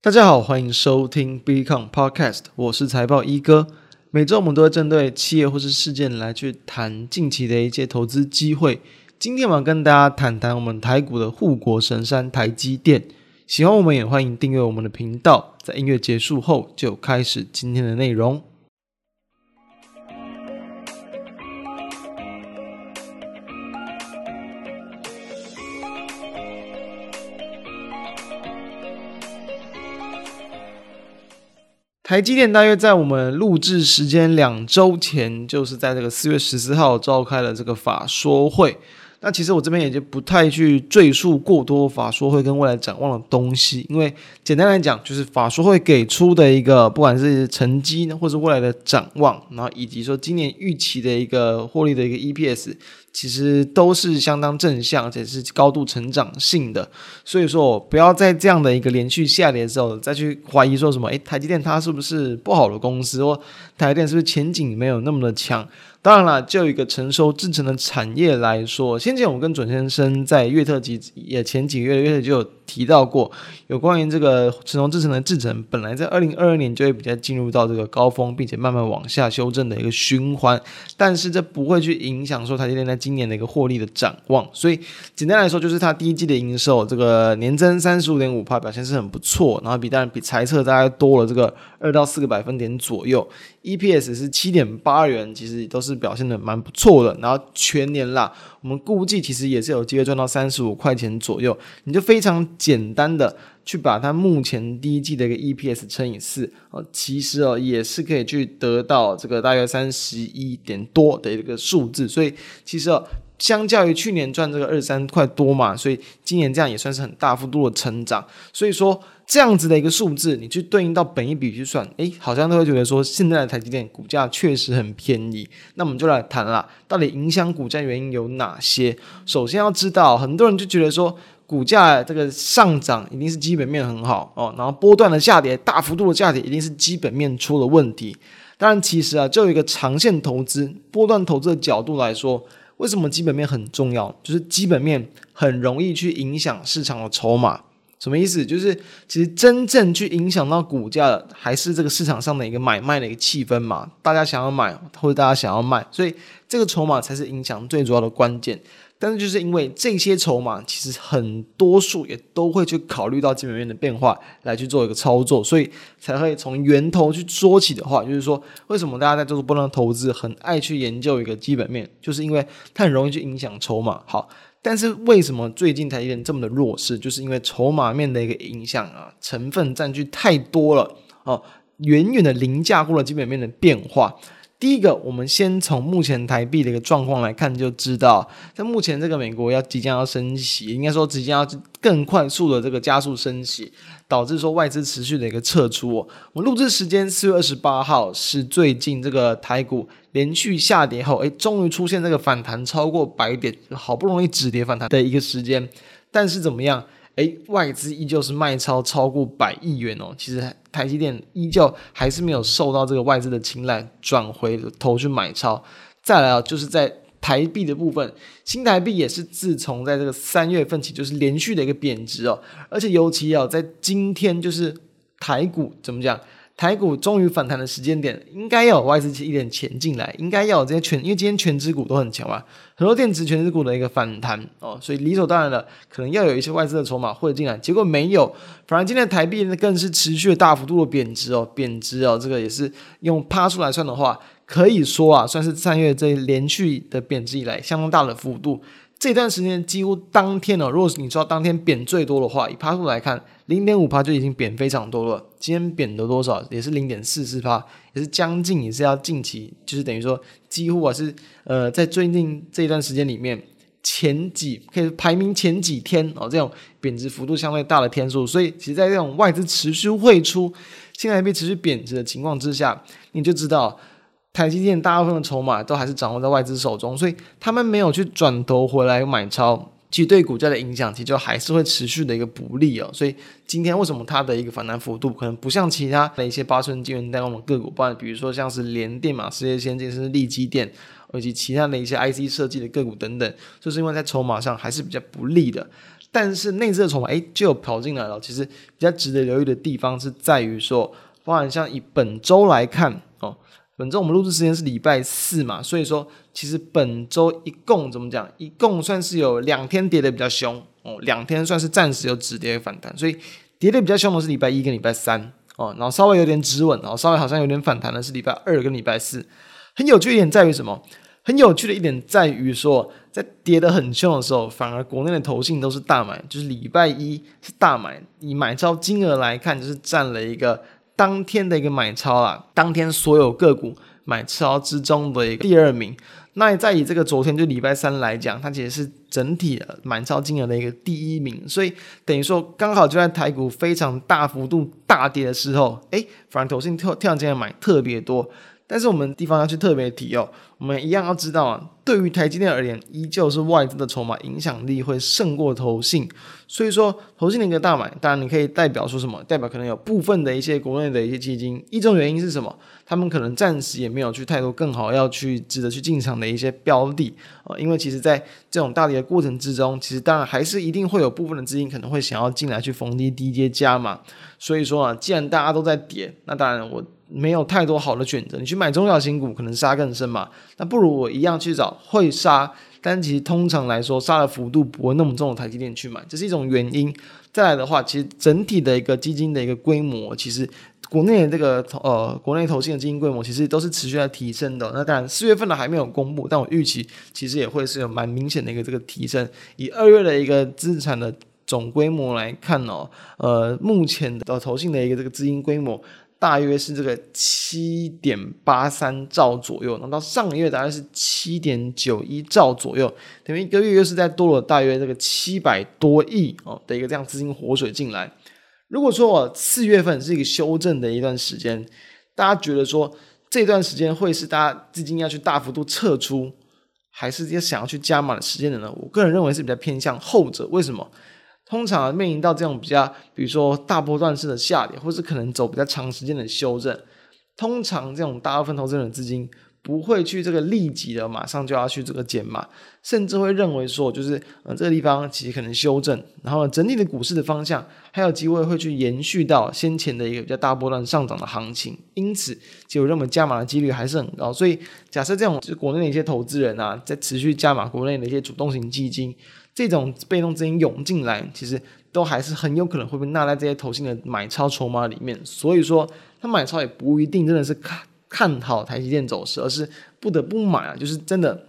大家好，欢迎收听 Becon Podcast，我是财报一哥。每周我们都会针对企业或是事件来去谈近期的一些投资机会。今天我要跟大家谈谈我们台股的护国神山台积电。喜欢我们也欢迎订阅我们的频道。在音乐结束后，就开始今天的内容。台积电大约在我们录制时间两周前，就是在这个四月十四号召开了这个法说会。那其实我这边也就不太去赘述过多法说会跟未来展望的东西，因为简单来讲，就是法说会给出的一个不管是成绩呢，或是未来的展望，然后以及说今年预期的一个获利的一个 EPS。其实都是相当正向，而且是高度成长性的，所以说不要在这样的一个连续下跌的时候再去怀疑说什么，诶，台积电它是不是不好的公司，或台积电是不是前景没有那么的强？当然了，就一个成熟制程的产业来说，先前我跟准先生在月特辑也前几个月的月特就有提到过，有关于这个成熟制程的制程，本来在二零二二年就会比较进入到这个高峰，并且慢慢往下修正的一个循环，但是这不会去影响说台积电在今今年的一个获利的展望，所以简单来说，就是它第一季的营收这个年增三十五点五趴，表现是很不错，然后比当然比财测大概多了这个二到四个百分点左右，EPS 是七点八元，其实都是表现的蛮不错的。然后全年啦，我们估计其实也是有机会赚到三十五块钱左右，你就非常简单的。去把它目前第一季的一个 EPS 乘以四，哦，其实哦也是可以去得到这个大约三十一点多的一个数字，所以其实哦，相较于去年赚这个二三块多嘛，所以今年这样也算是很大幅度的成长。所以说这样子的一个数字，你去对应到本一比去算，诶，好像都会觉得说现在的台积电股价确实很便宜。那我们就来谈啦，到底影响股价原因有哪些？首先要知道，很多人就觉得说。股价这个上涨一定是基本面很好哦，然后波段的下跌，大幅度的下跌一定是基本面出了问题。当然，其实啊，就有一个长线投资、波段投资的角度来说，为什么基本面很重要？就是基本面很容易去影响市场的筹码。什么意思？就是其实真正去影响到股价的，还是这个市场上的一个买卖的一个气氛嘛？大家想要买，或者大家想要卖，所以这个筹码才是影响最主要的关键。但是就是因为这些筹码，其实很多数也都会去考虑到基本面的变化来去做一个操作，所以才会从源头去说起的话，就是说为什么大家在做波浪投资很爱去研究一个基本面，就是因为它很容易去影响筹码。好，但是为什么最近台积电这么的弱势，就是因为筹码面的一个影响啊，成分占据太多了哦，远远的凌驾过了基本面的变化。第一个，我们先从目前台币的一个状况来看，就知道在目前这个美国要即将要升息，应该说即将要更快速的这个加速升息，导致说外资持续的一个撤出。我们录制时间四月二十八号是最近这个台股连续下跌后，诶，终于出现这个反弹超过百点，好不容易止跌反弹的一个时间，但是怎么样？诶，外资依旧是卖超超过百亿元哦。其实台积电依旧还是没有受到这个外资的青睐，转回头去买超。再来啊，就是在台币的部分，新台币也是自从在这个三月份起就是连续的一个贬值哦。而且尤其啊，在今天就是台股怎么讲？台股终于反弹的时间点，应该要有外资一点钱进来，应该要有这些权，因为今天权值股都很强嘛，很多电子权值股的一个反弹哦，所以理所当然的，可能要有一些外资的筹码汇进来，结果没有，反而今天的台币呢更是持续的大幅度的贬值哦，贬值哦，这个也是用趴出来算的话，可以说啊，算是三月这连续的贬值以来相当大的幅度。这段时间几乎当天哦，如果你知道当天贬最多的话，以趴数来看，零点五趴就已经贬非常多了。今天贬的多少？也是零点四四趴，也是将近，也是要近期，就是等于说几乎啊是呃在最近这段时间里面前几可以排名前几天哦，这种贬值幅度相对大的天数。所以其实，在这种外资持续汇出、新台币持续贬值的情况之下，你就知道。台积电大部分的筹码都还是掌握在外资手中，所以他们没有去转头回来买超，其实对股价的影响其实就还是会持续的一个不利哦。所以今天为什么它的一个反弹幅度可能不像其他的一些八寸晶圆代工的个股，不然比如说像是联电嘛、世界先进甚至力积电，以及其他的一些 IC 设计的个股等等，就是因为在筹码上还是比较不利的。但是内资的筹码哎就有跑进来了。其实比较值得留意的地方是在于说，包含像以本周来看哦，本周我们录制时间是礼拜四嘛，所以说其实本周一共怎么讲，一共算是有两天跌的比较凶哦，两天算是暂时有止跌反弹，所以跌的比较凶的是礼拜一跟礼拜三哦，然后稍微有点止稳，然后稍微好像有点反弹的是礼拜二跟礼拜四。很有趣一点在于什么？很有趣的一点在于说，在跌得很凶的时候，反而国内的投信都是大买，就是礼拜一是大买，以买超金额来看，就是占了一个当天的一个买超啦，当天所有个股买超之中的一个第二名。那再以这个昨天就礼拜三来讲，它其实是整体的买超金额的一个第一名，所以等于说刚好就在台股非常大幅度大跌的时候，哎，反而投信跳跳进来买特别多。但是我们地方要去特别提哦，我们一样要知道啊，对于台积电而言，依旧是外资的筹码影响力会胜过投信，所以说投信的一个大买，当然你可以代表说什么？代表可能有部分的一些国内的一些基金，一种原因是什么？他们可能暂时也没有去太多更好要去值得去进场的一些标的啊，因为其实在这种大跌的过程之中，其实当然还是一定会有部分的资金可能会想要进来去逢低低接加码，所以说啊，既然大家都在跌，那当然我。没有太多好的选择，你去买中小型股可能杀更深嘛，那不如我一样去找会杀，但其实通常来说杀的幅度不会那么重的台积电去买，这是一种原因。再来的话，其实整体的一个基金的一个规模，其实国内的这个呃国内投信的基金规模其实都是持续在提升的。那当然四月份的还没有公布，但我预期其实也会是有蛮明显的一个这个提升。以二月的一个资产的总规模来看哦，呃目前的投信的一个这个资金规模。大约是这个七点八三兆左右，那到上个月大概是七点九一兆左右，等于一个月又是在多了大约这个七百多亿哦的一个这样资金活水进来。如果说我四月份是一个修正的一段时间，大家觉得说这段时间会是大家资金要去大幅度撤出，还是要想要去加码的时间的呢？我个人认为是比较偏向后者。为什么？通常面临到这种比较，比如说大波段式的下跌，或是可能走比较长时间的修正，通常这种大部分投资人的资金不会去这个立即的马上就要去这个减码，甚至会认为说，就是呃这个地方其实可能修正，然后整体的股市的方向还有机会会去延续到先前的一个比较大波段上涨的行情，因此就认为加码的几率还是很高。所以假设这种就是国内的一些投资人啊，在持续加码国内的一些主动型基金。这种被动资金涌进来，其实都还是很有可能会被纳在这些投信的买超筹码里面。所以说，他买超也不一定真的是看看好台积电走势，而是不得不买啊，就是真的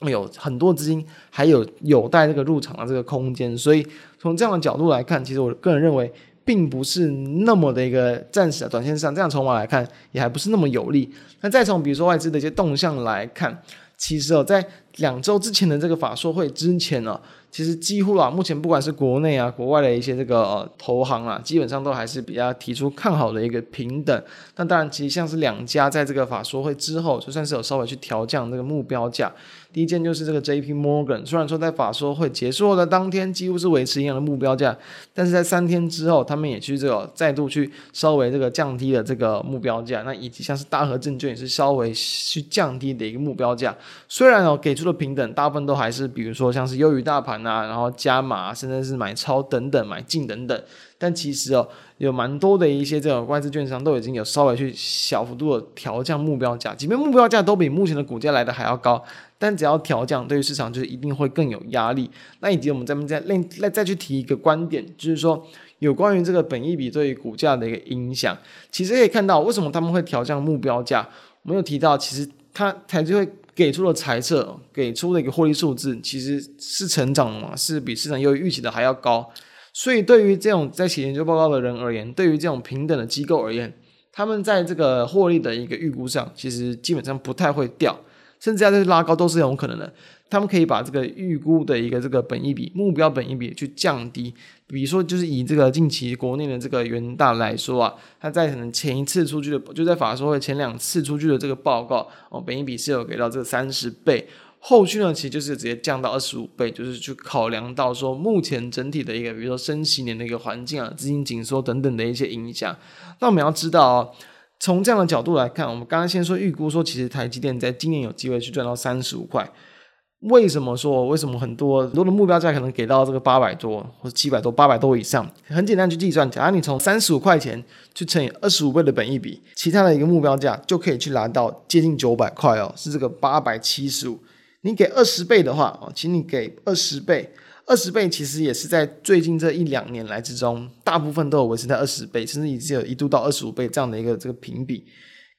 有很多资金还有有待这个入场的这个空间。所以从这样的角度来看，其实我个人认为，并不是那么的一个暂时的短线上这样筹码来看，也还不是那么有利。那再从比如说外资的一些动向来看。其实哦，在两周之前的这个法说会之前呢，其实几乎啊，目前不管是国内啊、国外的一些这个呃投行啊，基本上都还是比较提出看好的一个平等。那当然，其实像是两家在这个法说会之后，就算是有稍微去调降这个目标价。第一件就是这个 J.P. Morgan，虽然说在法说会结束后的当天几乎是维持一样的目标价，但是在三天之后，他们也去这个再度去稍微这个降低了这个目标价。那以及像是大和证券也是稍微去降低的一个目标价。虽然哦给出的平等大部分都还是比如说像是优于大盘啊，然后加码甚至是买超等等买进等等，但其实哦有蛮多的一些这种外资券商都已经有稍微去小幅度的调降目标价，即便目标价都比目前的股价来的还要高。但只要调降，对于市场就是一定会更有压力。那以及我们再再另再再去提一个观点，就是说有关于这个本益比对于股价的一个影响。其实可以看到，为什么他们会调降目标价？我们有提到，其实它才就会给出了猜测，给出的一个获利数字，其实是成长嘛，是比市场又预期的还要高。所以对于这种在写研究报告的人而言，对于这种平等的机构而言，他们在这个获利的一个预估上，其实基本上不太会掉。甚至要再去拉高都是有可能的，他们可以把这个预估的一个这个本益比目标本益比去降低，比如说就是以这个近期国内的这个元大来说啊，它在可能前一次出具的就在法说会前两次出具的这个报告哦，本益比是有给到这个三十倍，后续呢其实就是直接降到二十五倍，就是去考量到说目前整体的一个比如说升息年的一个环境啊，资金紧缩等等的一些影响，那我们要知道哦。从这样的角度来看，我们刚刚先说预估说，其实台积电在今年有机会去赚到三十五块。为什么说为什么很多很多的目标价可能给到这个八百多或者七百多、八百多以上？很简单去计算，假如你从三十五块钱去乘以二十五倍的本益比，其他的一个目标价就可以去拿到接近九百块哦，是这个八百七十五。你给二十倍的话哦，请你给二十倍，二十倍其实也是在最近这一两年来之中，大部分都有维持在二十倍，甚至已经有一度到二十五倍这样的一个这个评比。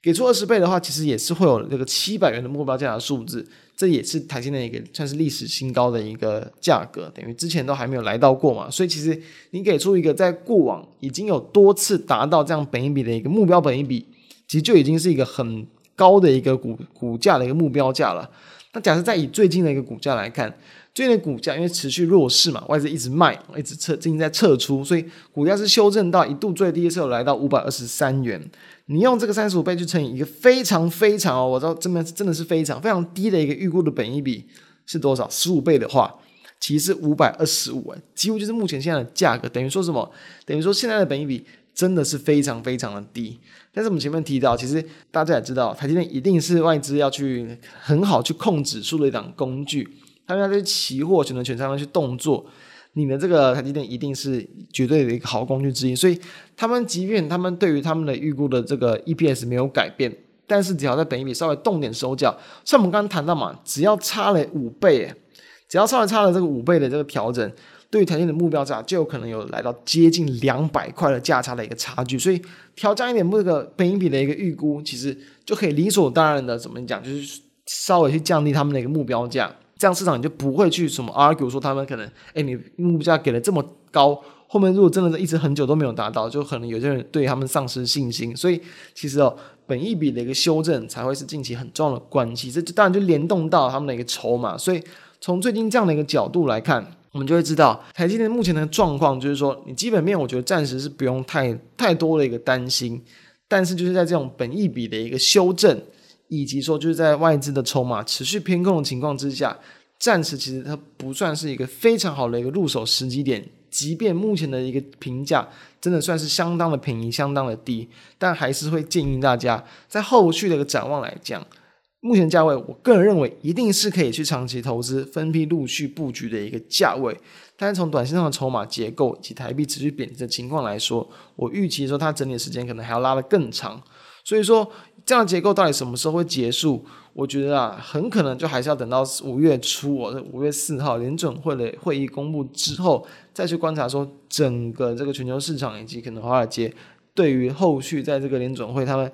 给出二十倍的话，其实也是会有这个七百元的目标价的数字，这也是台积电一个算是历史新高的一个价格，等于之前都还没有来到过嘛。所以其实你给出一个在过往已经有多次达到这样本一比的一个目标本一比，其实就已经是一个很高的一个股股价的一个目标价了。那假设再以最近的一个股价来看，最近的股价因为持续弱势嘛，外资一直卖，一直撤，最近在撤出，所以股价是修正到一度最低的时候来到五百二十三元。你用这个三十五倍去乘以一个非常非常哦，我知道这边真的是非常非常低的一个预估的本益比是多少？十五倍的话，其实是五百二十五，几乎就是目前现在的价格。等于说什么？等于说现在的本益比真的是非常非常的低。但是我们前面提到，其实大家也知道，台积电一定是外资要去很好去控指数的一档工具，他们要对期货选择权上面去动作。你的这个台积电一定是绝对的一个好工具之一，所以他们即便他们对于他们的预估的这个 EPS 没有改变，但是只要在本益比稍微动点手脚，像我们刚刚谈到嘛，只要差了五倍，只要稍微差了这个五倍的这个调整，对于台积电的目标价就有可能有来到接近两百块的价差的一个差距，所以调降一点这个本益比的一个预估，其实就可以理所当然的怎么讲，就是稍微去降低他们的一个目标价。这样市场你就不会去什么 argue 说他们可能，哎，你目标价给的这么高，后面如果真的是一直很久都没有达到，就可能有些人对他们丧失信心。所以其实哦，本益比的一个修正才会是近期很重要的关系。这当然就联动到他们的一个筹码。所以从最近这样的一个角度来看，我们就会知道台积电目前的状况，就是说你基本面我觉得暂时是不用太太多的一个担心，但是就是在这种本益比的一个修正。以及说，就是在外资的筹码持续偏空的情况之下，暂时其实它不算是一个非常好的一个入手时机点。即便目前的一个评价真的算是相当的便宜、相当的低，但还是会建议大家在后续的一个展望来讲，目前价位，我个人认为一定是可以去长期投资、分批陆续布局的一个价位。但是从短线上的筹码结构以及台币持续贬值的情况来说，我预期说它整理的时间可能还要拉得更长。所以说，这样的结构到底什么时候会结束？我觉得啊，很可能就还是要等到五月初我的，五月四号联准会的会议公布之后，再去观察说整个这个全球市场以及可能华尔街对于后续在这个联准会他们。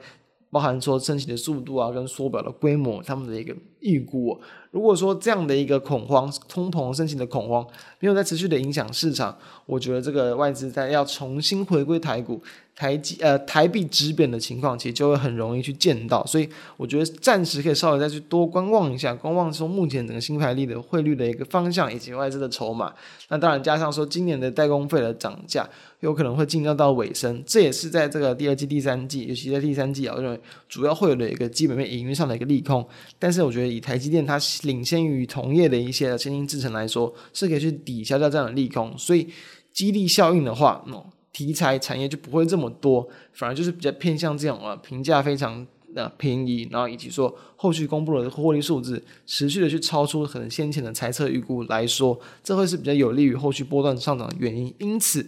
包含说升息的速度啊，跟缩表的规模，他们的一个预估。如果说这样的一个恐慌，通膨升息的恐慌没有在持续的影响市场，我觉得这个外资在要重新回归台股，台积呃台币值贬的情况，其实就会很容易去见到。所以我觉得暂时可以稍微再去多观望一下，观望说目前整个新台币的汇率的一个方向以及外资的筹码。那当然加上说今年的代工费的涨价。有可能会进入到尾声，这也是在这个第二季、第三季，尤其在第三季啊，我认为主要会有的一个基本面营运上的一个利空。但是我觉得以台积电它领先于同业的一些先进制程来说，是可以去抵消掉这样的利空。所以激励效应的话，嗯，题材产业就不会这么多，反而就是比较偏向这种啊，评价非常的便宜，然后以及说后续公布的获利数字持续的去超出可能先前的猜测预估来说，这会是比较有利于后续波段上涨的原因。因此。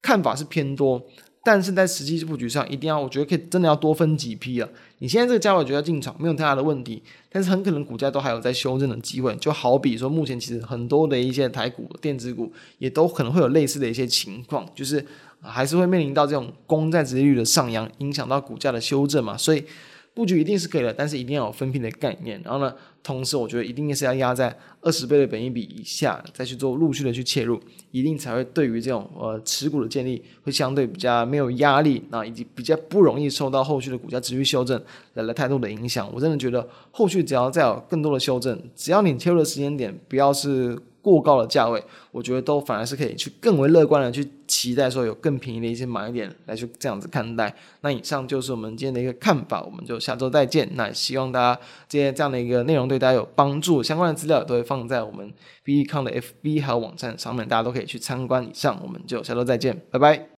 看法是偏多，但是在实际布局上，一定要我觉得可以真的要多分几批啊。你现在这个价位觉得进场没有太大的问题，但是很可能股价都还有在修正的机会。就好比说，目前其实很多的一些台股、电子股也都可能会有类似的一些情况，就是还是会面临到这种公债殖利率的上扬，影响到股价的修正嘛。所以布局一定是可以的，但是一定要有分批的概念。然后呢，同时我觉得一定是要压在二十倍的本益比以下，再去做陆续的去切入。一定才会对于这种呃持股的建立会相对比较没有压力，那以及比较不容易受到后续的股价持续修正来了太多的影响。我真的觉得后续只要再有更多的修正，只要你切入的时间点不要是过高的价位，我觉得都反而是可以去更为乐观的去期待说有更便宜的一些买点来去这样子看待。那以上就是我们今天的一个看法，我们就下周再见。那希望大家今天这样的一个内容对大家有帮助，相关的资料都会放在我们 BECON 的 FB 还有网站上面，大家都可以去参观。以上，我们就下周再见，拜拜。